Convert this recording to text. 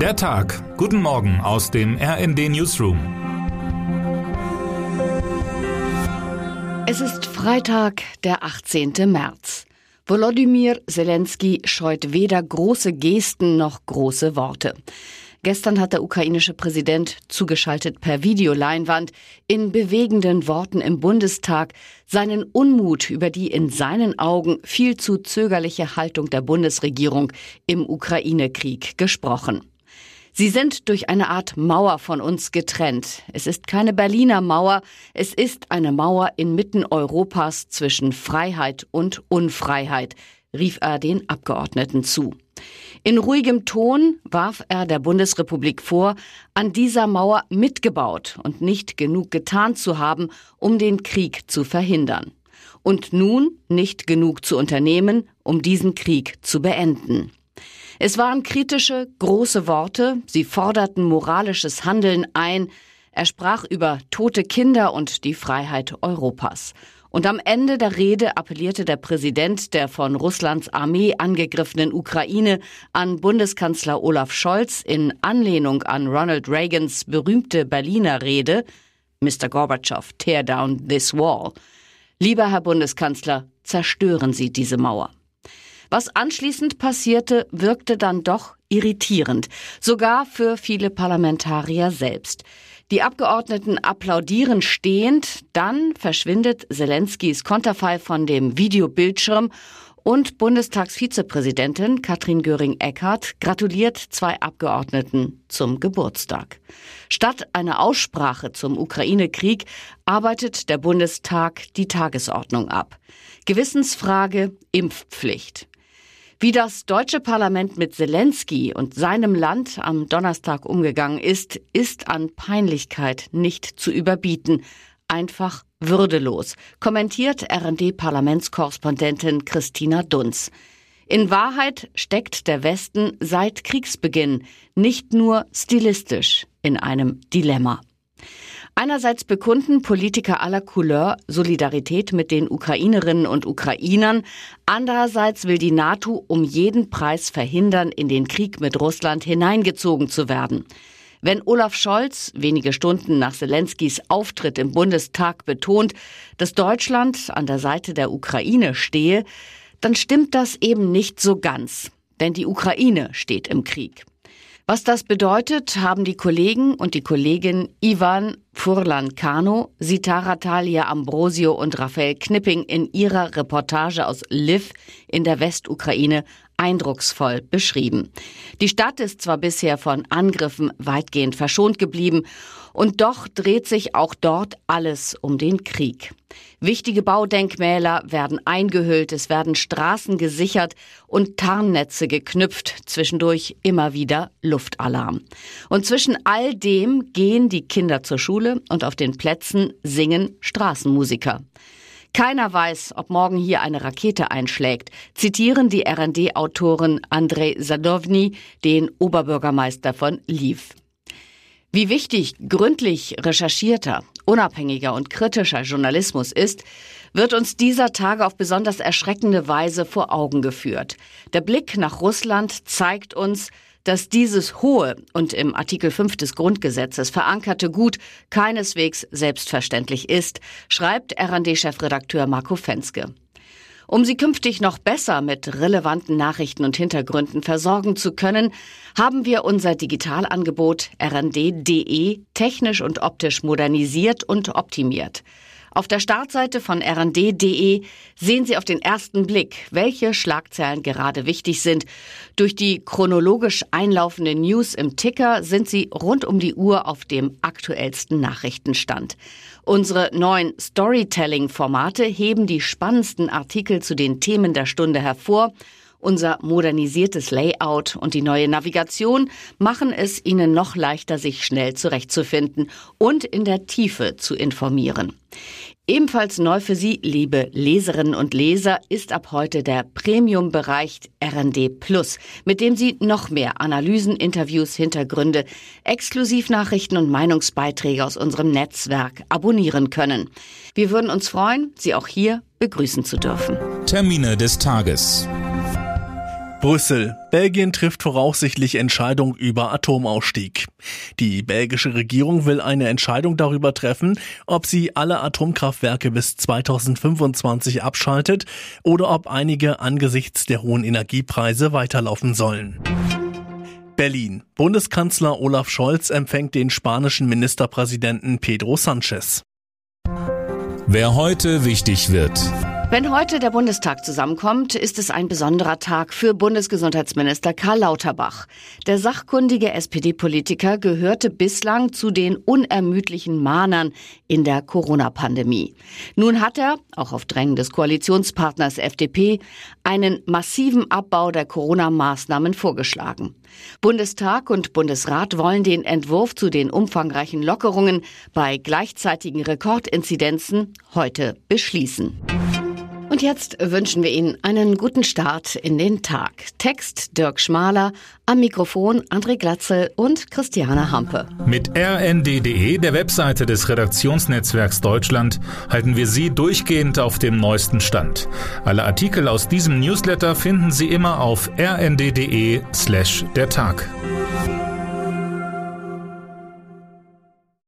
Der Tag. Guten Morgen aus dem RND Newsroom. Es ist Freitag, der 18. März. Volodymyr Zelensky scheut weder große Gesten noch große Worte. Gestern hat der ukrainische Präsident zugeschaltet per Videoleinwand in bewegenden Worten im Bundestag seinen Unmut über die in seinen Augen viel zu zögerliche Haltung der Bundesregierung im Ukraine-Krieg gesprochen. Sie sind durch eine Art Mauer von uns getrennt. Es ist keine Berliner Mauer, es ist eine Mauer inmitten Europas zwischen Freiheit und Unfreiheit, rief er den Abgeordneten zu. In ruhigem Ton warf er der Bundesrepublik vor, an dieser Mauer mitgebaut und nicht genug getan zu haben, um den Krieg zu verhindern. Und nun nicht genug zu unternehmen, um diesen Krieg zu beenden. Es waren kritische, große Worte, sie forderten moralisches Handeln ein, er sprach über tote Kinder und die Freiheit Europas. Und am Ende der Rede appellierte der Präsident der von Russlands Armee angegriffenen Ukraine an Bundeskanzler Olaf Scholz in Anlehnung an Ronald Reagans berühmte Berliner Rede Mr. Gorbatschow, tear down this wall. Lieber Herr Bundeskanzler, zerstören Sie diese Mauer. Was anschließend passierte, wirkte dann doch irritierend, sogar für viele Parlamentarier selbst. Die Abgeordneten applaudieren stehend, dann verschwindet Zelenskys Konterfei von dem Videobildschirm und Bundestagsvizepräsidentin Katrin Göring-Eckardt gratuliert zwei Abgeordneten zum Geburtstag. Statt einer Aussprache zum Ukraine-Krieg arbeitet der Bundestag die Tagesordnung ab. Gewissensfrage Impfpflicht. Wie das deutsche Parlament mit Zelensky und seinem Land am Donnerstag umgegangen ist, ist an Peinlichkeit nicht zu überbieten. Einfach würdelos, kommentiert RD-Parlamentskorrespondentin Christina Dunz. In Wahrheit steckt der Westen seit Kriegsbeginn nicht nur stilistisch in einem Dilemma. Einerseits bekunden Politiker aller Couleur Solidarität mit den Ukrainerinnen und Ukrainern, andererseits will die NATO um jeden Preis verhindern, in den Krieg mit Russland hineingezogen zu werden. Wenn Olaf Scholz wenige Stunden nach Zelenskys Auftritt im Bundestag betont, dass Deutschland an der Seite der Ukraine stehe, dann stimmt das eben nicht so ganz, denn die Ukraine steht im Krieg. Was das bedeutet, haben die Kollegen und die Kollegin Ivan Furlan-Kano, Sitara Talia Ambrosio und Raphael Knipping in ihrer Reportage aus Lviv in der Westukraine eindrucksvoll beschrieben. Die Stadt ist zwar bisher von Angriffen weitgehend verschont geblieben, und doch dreht sich auch dort alles um den Krieg. Wichtige Baudenkmäler werden eingehüllt, es werden Straßen gesichert und Tarnnetze geknüpft, zwischendurch immer wieder Luftalarm. Und zwischen all dem gehen die Kinder zur Schule und auf den Plätzen singen Straßenmusiker. Keiner weiß, ob morgen hier eine Rakete einschlägt, zitieren die RD-Autoren Andrei Sadovny, den Oberbürgermeister von Lviv. Wie wichtig gründlich recherchierter, unabhängiger und kritischer Journalismus ist, wird uns dieser Tage auf besonders erschreckende Weise vor Augen geführt. Der Blick nach Russland zeigt uns, dass dieses hohe und im Artikel 5 des Grundgesetzes verankerte Gut keineswegs selbstverständlich ist, schreibt RD-Chefredakteur Marco Fenske. Um Sie künftig noch besser mit relevanten Nachrichten und Hintergründen versorgen zu können, haben wir unser Digitalangebot rnd.de technisch und optisch modernisiert und optimiert. Auf der Startseite von rnd.de sehen Sie auf den ersten Blick, welche Schlagzeilen gerade wichtig sind. Durch die chronologisch einlaufenden News im Ticker sind Sie rund um die Uhr auf dem aktuellsten Nachrichtenstand. Unsere neuen Storytelling-Formate heben die spannendsten Artikel zu den Themen der Stunde hervor unser modernisiertes Layout und die neue Navigation machen es Ihnen noch leichter, sich schnell zurechtzufinden und in der Tiefe zu informieren. Ebenfalls neu für Sie, liebe Leserinnen und Leser, ist ab heute der Premium-Bereich RND Plus, mit dem Sie noch mehr Analysen, Interviews, Hintergründe, Exklusivnachrichten und Meinungsbeiträge aus unserem Netzwerk abonnieren können. Wir würden uns freuen, Sie auch hier begrüßen zu dürfen. Termine des Tages. Brüssel. Belgien trifft voraussichtlich Entscheidung über Atomausstieg. Die belgische Regierung will eine Entscheidung darüber treffen, ob sie alle Atomkraftwerke bis 2025 abschaltet oder ob einige angesichts der hohen Energiepreise weiterlaufen sollen. Berlin. Bundeskanzler Olaf Scholz empfängt den spanischen Ministerpräsidenten Pedro Sanchez. Wer heute wichtig wird. Wenn heute der Bundestag zusammenkommt, ist es ein besonderer Tag für Bundesgesundheitsminister Karl Lauterbach. Der sachkundige SPD-Politiker gehörte bislang zu den unermüdlichen Mahnern in der Corona-Pandemie. Nun hat er, auch auf Drängen des Koalitionspartners FDP, einen massiven Abbau der Corona-Maßnahmen vorgeschlagen. Bundestag und Bundesrat wollen den Entwurf zu den umfangreichen Lockerungen bei gleichzeitigen Rekordinzidenzen heute beschließen. Und jetzt wünschen wir Ihnen einen guten Start in den Tag. Text Dirk Schmaler, am Mikrofon André Glatzel und Christiane Hampe. Mit rnd.de, der Webseite des Redaktionsnetzwerks Deutschland, halten wir Sie durchgehend auf dem neuesten Stand. Alle Artikel aus diesem Newsletter finden Sie immer auf rnd.de slash der Tag.